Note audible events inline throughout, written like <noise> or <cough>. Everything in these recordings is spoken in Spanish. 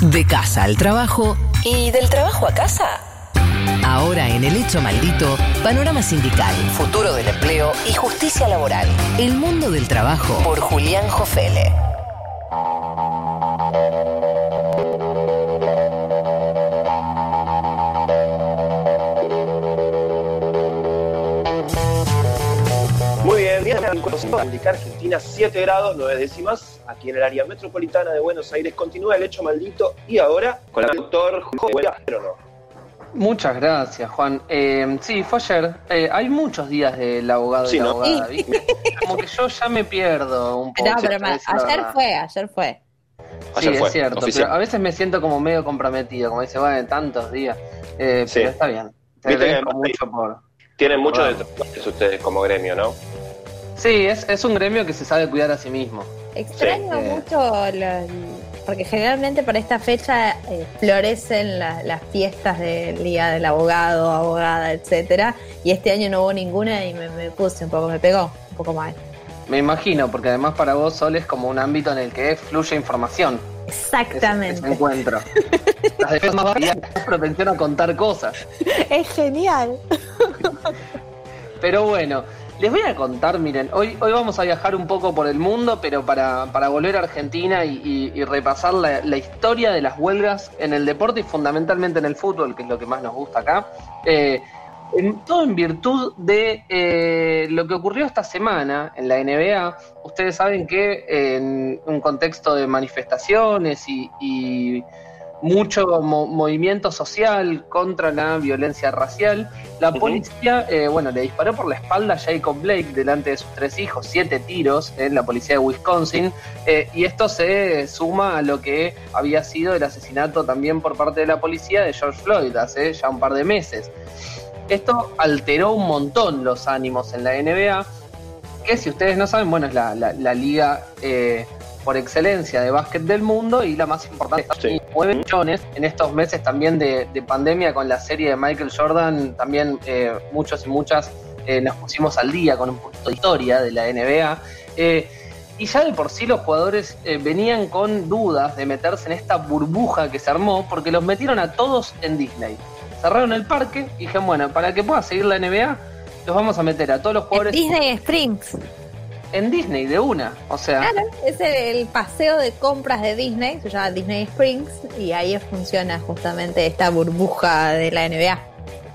De casa al trabajo y del trabajo a casa. Ahora en El Hecho Maldito, panorama sindical, futuro del empleo y justicia laboral. El mundo del trabajo por Julián Jofele. Muy bien, día de indicar Argentina 7 grados 9 décimas. Aquí en el área metropolitana de Buenos Aires continúa el hecho maldito y ahora con el doctor Jorge no. Muchas gracias, Juan. Eh, sí, fue ayer. Eh, hay muchos días del abogado y la ¿no? abogada, ¿viste? Como que yo ya me pierdo un poco. No, pero la ayer fue, ayer fue. Sí, Ayer fue, es cierto, oficial. pero a veces me siento como medio comprometido, como dice, bueno, tantos días. Eh, Sí. Pero está bien. Te que mucho por... Tienen muchos Vamos. detractores ustedes como gremio, ¿no? Sí, es, es un gremio que se sabe cuidar a sí mismo. Extraño Sí. mucho, porque generalmente para esta fecha eh, florecen la- las fiestas del Día del Abogado, Abogada, etcétera Y este año no hubo ninguna y me, me puse un poco, me pegó un poco mal. Me imagino, porque además para vos Sol es como un ámbito en el que fluye información. Exactamente. Ese encuentro. Las defensas más más propensión a contar cosas. Es genial. Pero bueno, les voy a contar, miren, hoy, hoy vamos a viajar un poco por el mundo, pero para, para volver a Argentina y, y- repasar la, la historia de las huelgas en el deporte y fundamentalmente en el fútbol, que es lo que más nos gusta acá. Eh, todo en virtud de eh, lo que ocurrió esta semana en la NBA. Ustedes saben que en un contexto de manifestaciones y mucho mo- movimiento social contra la violencia racial, la policía, eh, bueno, le disparó por la espalda a Jacob Blake delante de sus tres hijos, siete tiros en la policía de Wisconsin, eh, y esto se suma a lo que había sido el asesinato también por parte de la policía de George Floyd hace ya un par de meses. Esto alteró un montón los ánimos en la NBA, que si ustedes no saben, bueno, es la, la- la liga eh, por excelencia de básquet del mundo y la más importante. Sí. 9 millones en estos meses también de, de pandemia con la serie de Michael Jordan, también eh, muchos y muchas eh, nos pusimos al día con un poquito de historia de la NBA. Eh, y ya de por sí los jugadores eh, venían con dudas de meterse en esta burbuja que se armó porque los metieron a todos en Disney. Cerraron el parque y dijeron, bueno, para que pueda seguir la NBA, los vamos a meter a todos los jugadores Disney Springs. En Disney de una. O sea, Claro, es el, el paseo de compras de Disney, se llama Disney Springs, y ahí funciona justamente esta burbuja de la NBA.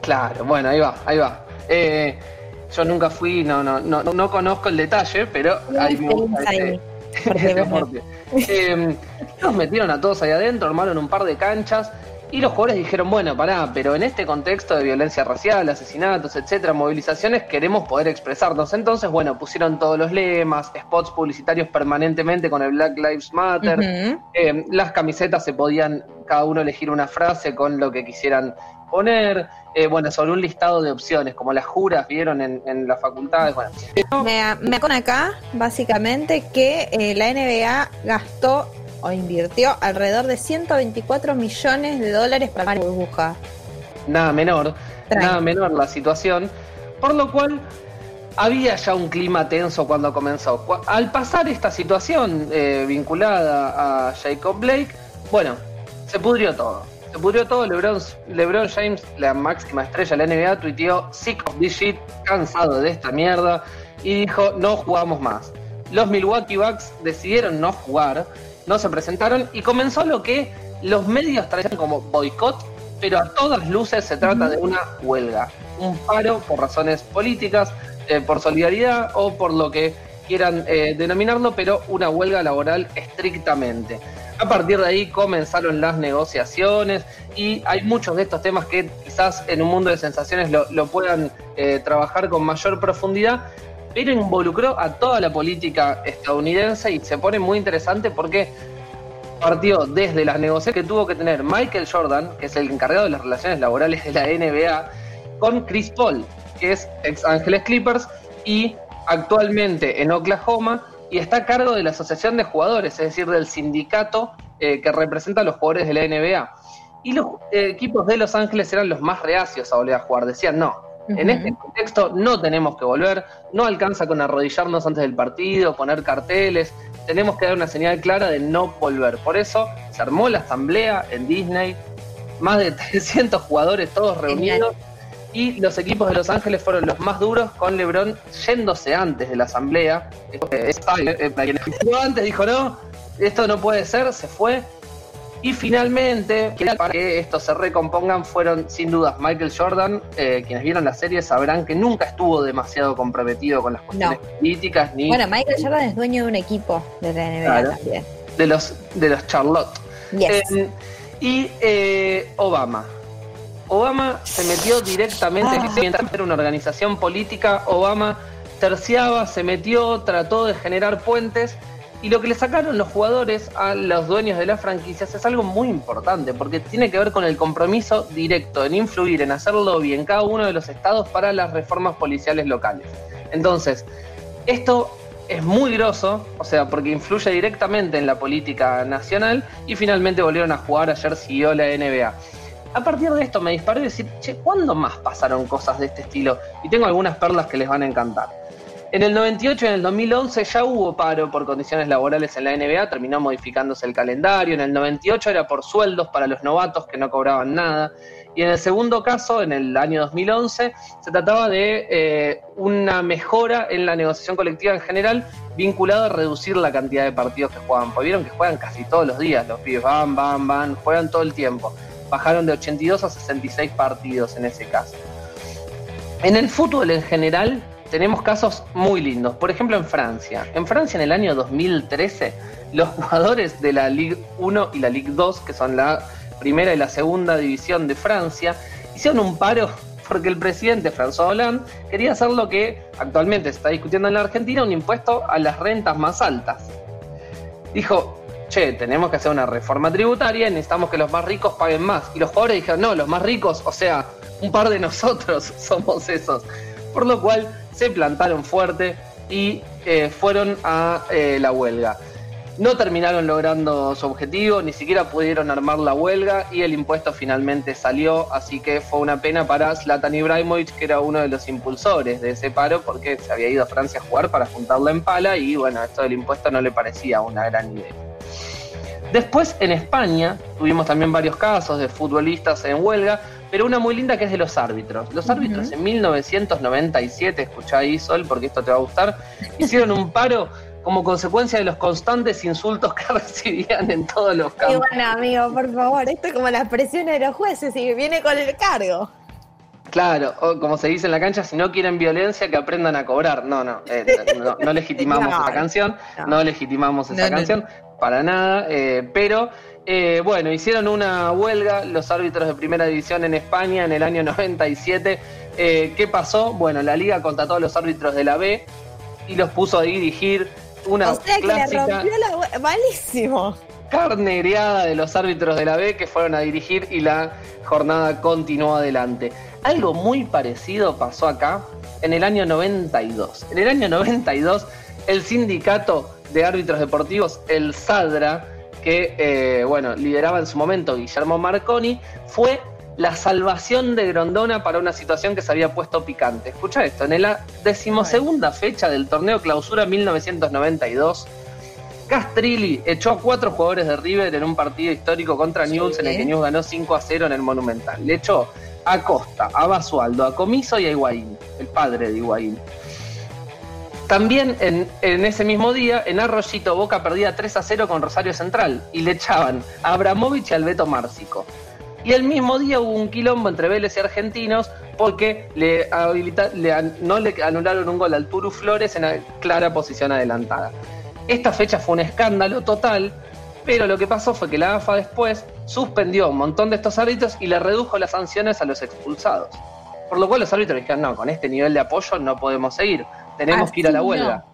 Claro, bueno, ahí va, ahí va. Eh, yo nunca fui, no, no, no, no conozco el detalle, pero ahí me gusta ese- Ahí, porque, <laughs> ese bueno, aporte. Eh, los metieron a todos ahí adentro, armaron un par de canchas y los jugadores dijeron, bueno, pará, pero en este contexto de violencia racial, asesinatos, etcétera, movilizaciones, queremos poder expresarnos. Entonces, bueno, pusieron todos los lemas, spots publicitarios permanentemente con el Black Lives Matter, eh, las camisetas se podían cada uno elegir una frase con lo que quisieran poner. eh, bueno, sobre un listado de opciones, como las juras vieron en, en las facultades. Bueno, Me, me acá, básicamente, que eh, la NBA gastó o invirtió alrededor de 124 millones de dólares para la burbuja. nada menor, nada menor la situación. Por lo cual había ya un clima tenso cuando comenzó. Al pasar esta situación eh, vinculada a Jacob Blake, bueno, se pudrió todo. Se pudrió todo. LeBron, LeBron James, la máxima estrella de la NBA, tuiteó sick of this shit, cansado de esta mierda, y dijo no jugamos más. Los Milwaukee Bucks decidieron no jugar, no se presentaron y comenzó lo que los medios traían como boicot, pero a todas luces se trata de una huelga, un paro por razones políticas, eh, por solidaridad o por lo que quieran eh, denominarlo, pero una huelga laboral estrictamente. A partir de ahí comenzaron las negociaciones y hay muchos de estos temas que quizás en un mundo de sensaciones lo, lo puedan eh, trabajar con mayor profundidad, pero involucró a toda la política estadounidense y se pone muy interesante porque partió desde las negociaciones que tuvo que tener Michael Jordan, que es el encargado de las relaciones laborales de la NBA, con Chris Paul, que es ex Ángeles Clippers y actualmente en Oklahoma y está a cargo de la Asociación de Jugadores, es decir, del sindicato eh, que representa a los jugadores de la NBA. Y los eh, equipos de Los Ángeles eran los más reacios a volver a jugar. Decían, no, En este contexto no tenemos que volver, no alcanza con arrodillarnos antes del partido, poner carteles, tenemos que dar una señal clara de no volver. Por eso se armó la asamblea en Disney, más de <laughs> 300 jugadores todos reunidos y los equipos de Los Ángeles fueron los más duros con LeBron yéndose antes de la asamblea. Eh, antes dijo no, esto no puede ser, se fue. Y finalmente, para que esto se recompongan, fueron sin dudas Michael Jordan. Eh, quienes vieron la serie sabrán que nunca estuvo demasiado comprometido con las cuestiones políticas. Ni, bueno, Michael Jordan es dueño de un equipo de la NBA también. De los, de los Charlotte. Eh, y eh, Obama. Obama se metió directamente, ah. era una organización política, Obama terciaba, se metió, trató de generar puentes y lo que le sacaron los jugadores a los dueños de las franquicias es algo muy importante, porque tiene que ver con el compromiso directo en influir, en hacer lobby en cada uno de los estados para las reformas policiales locales. Entonces, esto es muy groso, o sea, porque influye directamente en la política nacional y finalmente volvieron a jugar, ayer siguió la NBA. A partir de esto me disparé y decir, che, ¿cuándo más pasaron cosas de este estilo? Y tengo algunas perlas que les van a encantar. En el 98 y en el 2011 ya hubo paro por condiciones laborales en la NBA, terminó modificándose el calendario. En el 98 era por sueldos para los novatos que no cobraban nada. Y en el segundo caso, en el año 2011, se trataba de eh, una mejora en la negociación colectiva en general, vinculada a reducir la cantidad de partidos que juegan. Porque vieron que juegan casi todos los días, los pibes van, van, van, juegan todo el tiempo. Bajaron de 82 a 66 partidos en ese caso. En el fútbol en general, tenemos casos muy lindos. Por ejemplo, en Francia. En Francia, en el año 2013, los <laughs> jugadores de la Ligue 1 y la Ligue 2, que son la primera y la segunda división de Francia, hicieron un paro <laughs> porque el presidente François Hollande quería hacer lo que actualmente se está discutiendo en la Argentina, un impuesto a las rentas más altas. Dijo, che, tenemos que hacer una reforma tributaria y necesitamos que los más ricos paguen más. Y los jugadores dijeron, no, los más ricos, o sea, un par de <laughs> nosotros somos esos. Por lo cual se plantaron fuerte y eh, fueron a eh, la huelga. No terminaron logrando su objetivo, ni siquiera pudieron armar la huelga y el impuesto finalmente salió, así que fue una pena para Zlatan Ibrahimovic, que era uno de los impulsores de ese paro, porque se había ido a Francia a jugar para juntarla en pala y bueno, esto del impuesto no le parecía una gran idea. Después en España tuvimos también varios casos de futbolistas en huelga, pero una muy linda que es de los árbitros. Los árbitros en 1997, escuchá ahí Sol, porque esto te va a gustar, hicieron un paro como consecuencia de los constantes insultos que <laughs> recibían en todos los campos. Y bueno, amigo, por favor, esto es como las presiones de los jueces y viene con el cargo. Claro, o como se dice en la cancha, si no quieren violencia, que aprendan a cobrar. No, no, eh, no, <laughs> legitimamos esa canción, no, legitimamos esa canción, para nada, eh, pero eh, bueno, hicieron una huelga los árbitros de primera división en España en el año <laughs> 97. Eh, ¿Qué pasó? Bueno, la liga contrató a los árbitros de la B y los puso a dirigir una o sea, clásica. Que le rompió la... Malísimo. Carnereada de los árbitros de la B que fueron a dirigir y la jornada continuó adelante. Algo muy parecido pasó acá en el año 92. En el año 92, el sindicato de árbitros deportivos, el SADRA, que eh, bueno, lideraba en su momento Guillermo Marconi, fue la salvación de Grondona para una situación que se había puesto picante. Escucha esto, en la decimosegunda fecha del torneo clausura 1992, Castrilli echó a cuatro jugadores de River en un partido histórico contra News en el que News ganó 5 a 0 en el Monumental. Le echó a Costa, a Basualdo, a Comiso y a Higuaín, el padre de Higuaín. También en, ese mismo día, en Arroyito, Boca perdía 3 a 0 con Rosario Central y le echaban a Abramovich y al Beto Márcico. Y el mismo día hubo un quilombo entre Vélez y Argentinos porque le, no le anularon un gol al Turu Flores en la clara posición adelantada. Esta fecha fue un escándalo total, pero lo que pasó fue que la AFA después suspendió un montón de estos árbitros y le redujo las sanciones a los expulsados. Por lo cual los árbitros dijeron, no, con este nivel de apoyo no podemos seguir tenemos que ir a la huelga.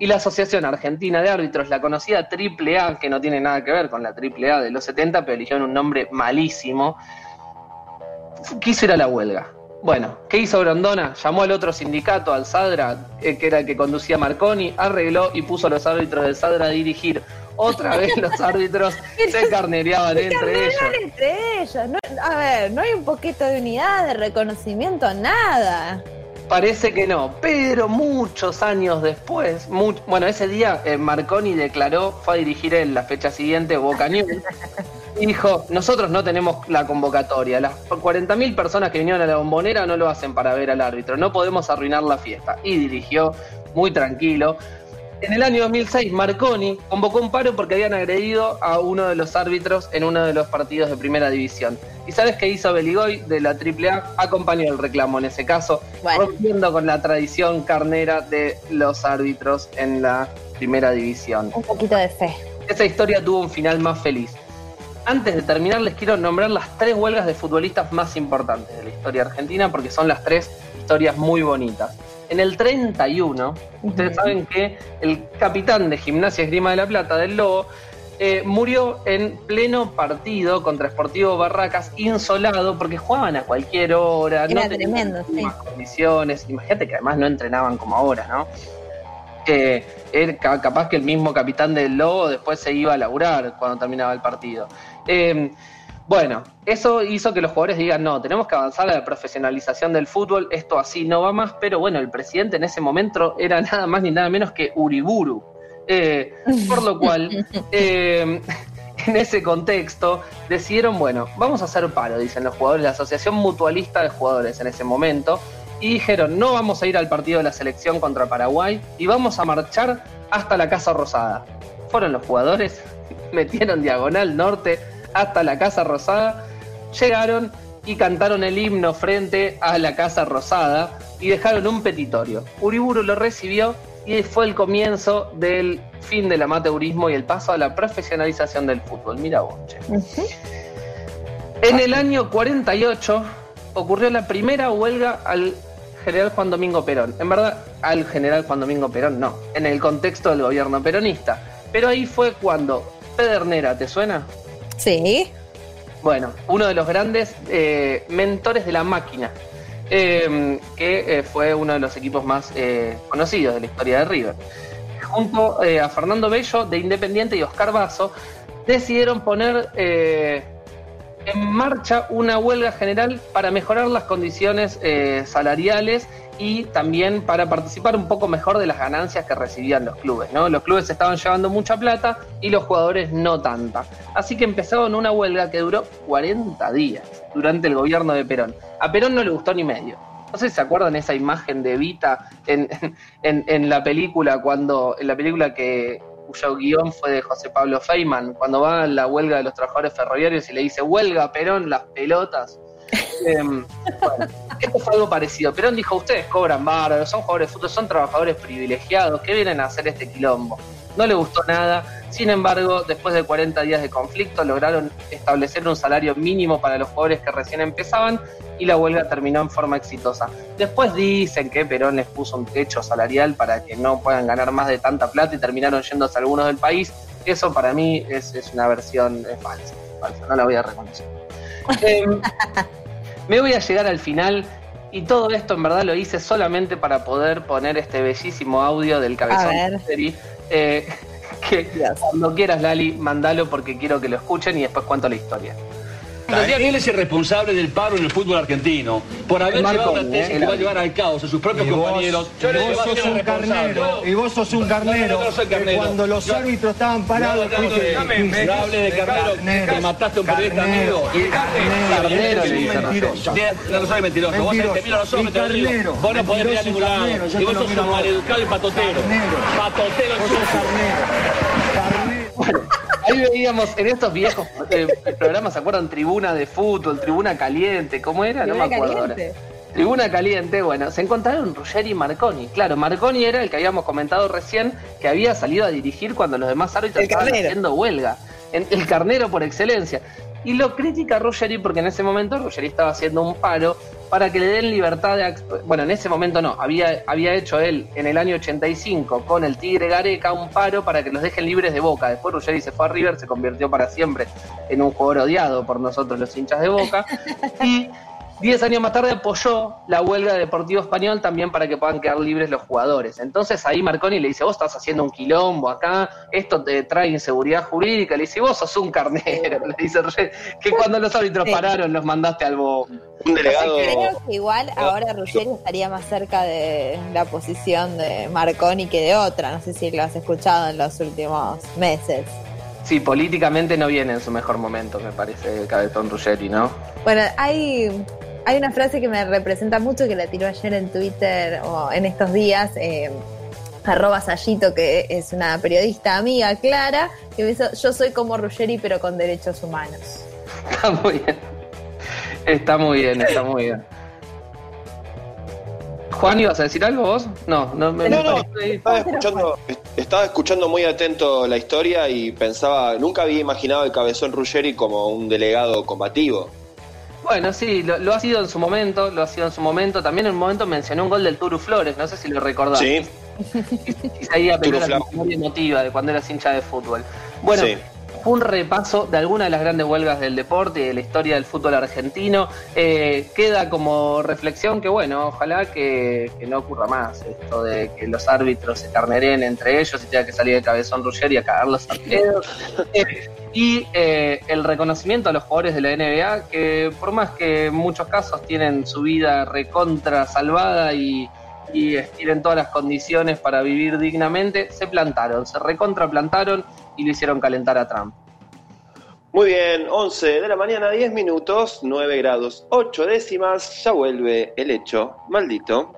Y la Asociación Argentina de Árbitros, la conocida AAA, que no tiene nada que ver con la AAA de los 70, pero eligieron un nombre malísimo, quiso ir a la huelga. Bueno, ¿qué hizo Grondona? Llamó al otro sindicato, al SADRA, eh, que era el que conducía Marconi, arregló y puso a los árbitros del SADRA a dirigir otra vez los <laughs> árbitros se carnereaban entre ellos. entre ellos. a ver, no hay un poquito de unidad, de reconocimiento, nada. Parece que no, pero muchos años después, bueno, ese día eh, Marconi declaró, fue a dirigir en la fecha siguiente Boca News, y dijo, nosotros no tenemos la convocatoria, las 40.000 personas que vinieron a la bombonera no lo hacen para ver al árbitro, no podemos arruinar la fiesta. Y dirigió muy tranquilo. En el año 2006, Marconi convocó un paro porque habían agredido a uno de los árbitros en uno de los partidos de primera división. ¿Y sabes qué hizo Beligoy de la AAA? Acompañó el reclamo en ese caso, rompiendo con la tradición carnera de los árbitros en la primera división. Un poquito de fe. Esa historia tuvo un final más feliz. Antes de terminar, les quiero nombrar las tres huelgas de futbolistas más importantes de la historia argentina porque son las tres historias muy bonitas. En el 31, ustedes saben que el capitán de Gimnasia Esgrima de la Plata, del Lobo, eh, murió en pleno partido contra Sportivo Barracas, insolado, porque jugaban a cualquier hora, Era no tremendo, sí. condiciones. Imagínate que además no entrenaban como ahora, ¿no? Era capaz que el mismo capitán del Lobo después se iba a laburar cuando terminaba el partido. Eh, bueno, eso hizo que los jugadores digan, no, tenemos que avanzar a la profesionalización del fútbol, esto así no va más, pero bueno, el presidente en ese momento era <laughs> nada más ni nada menos que Uriburu. Eh, por lo cual, <laughs> eh, <laughs> en ese contexto, decidieron, bueno, vamos a hacer paro, dicen los jugadores, la Asociación Mutualista de Jugadores en ese momento, y dijeron, no vamos a ir al partido de la selección contra Paraguay y vamos a marchar hasta la Casa Rosada. Fueron los jugadores, metieron diagonal norte hasta la Casa Rosada, llegaron y cantaron el himno frente a la Casa Rosada y dejaron un petitorio. Uriburu lo recibió y fue el comienzo del fin del amateurismo y el paso a la profesionalización del fútbol. Mira vos, En el año 48 ocurrió la primera huelga al general Juan Domingo Perón. En verdad, al general Juan Domingo Perón no, en el contexto del gobierno peronista. Pero ahí fue cuando Pedernera, ¿te suena? Sí. Bueno, uno de los grandes eh, mentores de la máquina, em, que eh, fue uno de los equipos más eh, conocidos de la historia de River. Junto a Fernando Bello de Independiente y Oscar Basso, decidieron poner en marcha una huelga general para mejorar las condiciones salariales y también para participar un poco mejor de las ganancias que recibían los clubes. ¿no? Los clubes estaban llevando mucha plata y los jugadores no tanta. Así que empezaron una huelga que duró 40 días durante el gobierno de Perón. A Perón no le gustó ni medio. No sé si se acuerdan esa imagen de Vita en, <laughs> la película, cuando, en la película que cuyo guion fue de José Pablo Feynman, cuando va a la huelga de los trabajadores ferroviarios y le dice, huelga Perón, las pelotas. <laughs> Em, esto fue algo parecido. Perón dijo, ustedes cobran bárbaro, son jugadores de fútbol, son trabajadores privilegiados, ¿qué vienen a hacer este quilombo? No le gustó nada, sin embargo, después de 40 días de conflicto, lograron establecer un salario mínimo para los jugadores que recién empezaban y la huelga terminó en forma exitosa. Después dicen que Perón les puso un techo salarial para que no puedan ganar más de tanta plata y terminaron yéndose algunos del país. Eso para mí es, una versión falsa, falsa, no la voy a reconocer. <laughs> Em, me voy a llegar al final y todo esto en verdad lo hice solamente para poder poner este bellísimo audio del cabezón de serie. Eh, <laughs> que cuando quieras, Lali, mandalo porque quiero que lo escuchen y después cuento la historia. Él es el responsable del paro en el fútbol argentino por haber llevado una tesis que va a llevar al caos a sus propios compañeros. y vos sos un carnero, y vos sos un carnero, cuando los árbitros estaban parados, no hable de carnero, que mataste a un periodista amigo. Carnero, mentiroso. No soy mentiroso, vos te miro los ojos, te digo, vos no podés mirar a ningún lado. Y vos sos un maleducado y patotero. Patotero, Carnero. Ahí veíamos en estos viejos eh, programas, ¿se acuerdan? Tribuna de fútbol, Tribuna Caliente, ¿cómo era? no me acuerdo ahora. Tribuna Caliente, bueno, se encontraron Ruggeri y Marconi. Claro, Marconi era el que habíamos comentado recién, que había salido a dirigir cuando los demás árbitros estaban haciendo huelga. El carnero por excelencia. Y lo critica Ruggeri porque en ese momento Ruggeri estaba haciendo un paro para que le den libertad de... Bueno, en ese momento no, había, había hecho él en el año 85 con el Tigre Gareca un paro para que los dejen libres de Boca. Después Ruggeri se fue a River, se convirtió para siempre en un jugador odiado por nosotros los hinchas de Boca. <laughs> Y Diez años más tarde apoyó la huelga de Deportivo Español también para que puedan quedar libres los jugadores. Entonces ahí Marconi le dice, vos estás haciendo un quilombo acá, esto te trae inseguridad jurídica. Le dice, vos sos un carnero. <laughs> Le dice que cuando los árbitros pararon los mandaste al bombo. Un delegado... Creo que igual ahora Ruggeri estaría más cerca de la posición de Marconi que de otra. No sé si lo has escuchado en los últimos meses. Sí, políticamente no viene en su mejor momento, me parece, Cabezón Ruggeri, ¿no? Bueno, hay hay una frase que me representa mucho que la tiró ayer en Twitter o en estos días. Eh, arroba Sayito, que es una periodista amiga clara, que me dice, yo soy como Ruggeri pero con derechos humanos. Está muy bien. Está muy bien, está muy bien. Juan, ¿ibas a decir algo vos? No, no me no, no, estaba, escuchando, estaba escuchando muy atento la historia y pensaba, nunca había imaginado el cabezón Ruggeri como un delegado combativo. Bueno, sí, lo, ha sido en su momento, lo ha sido en su momento. También en un momento mencionó un gol del Turu Flores, no sé si lo recordás. Sí. <laughs> Y se ahí la memoria emotiva de cuando eras hincha de fútbol. Bueno, fue un repaso de algunas de las grandes huelgas del deporte y de la historia del fútbol argentino. Eh, queda como reflexión que, bueno, ojalá que, no ocurra más esto de que los árbitros se carneren entre ellos y tenga que salir de cabezón Ruggeri a cagarlos a pedos. <laughs> y eh, el reconocimiento a los jugadores de la NBA que por más que en muchos casos tienen su vida recontra salvada y, y tienen todas las condiciones para vivir dignamente, se plantaron, se recontraplantaron y lo hicieron calentar a Trump. Muy bien, 11 de la mañana, 10 minutos, 9 grados, 8 décimas, ya vuelve el hecho maldito.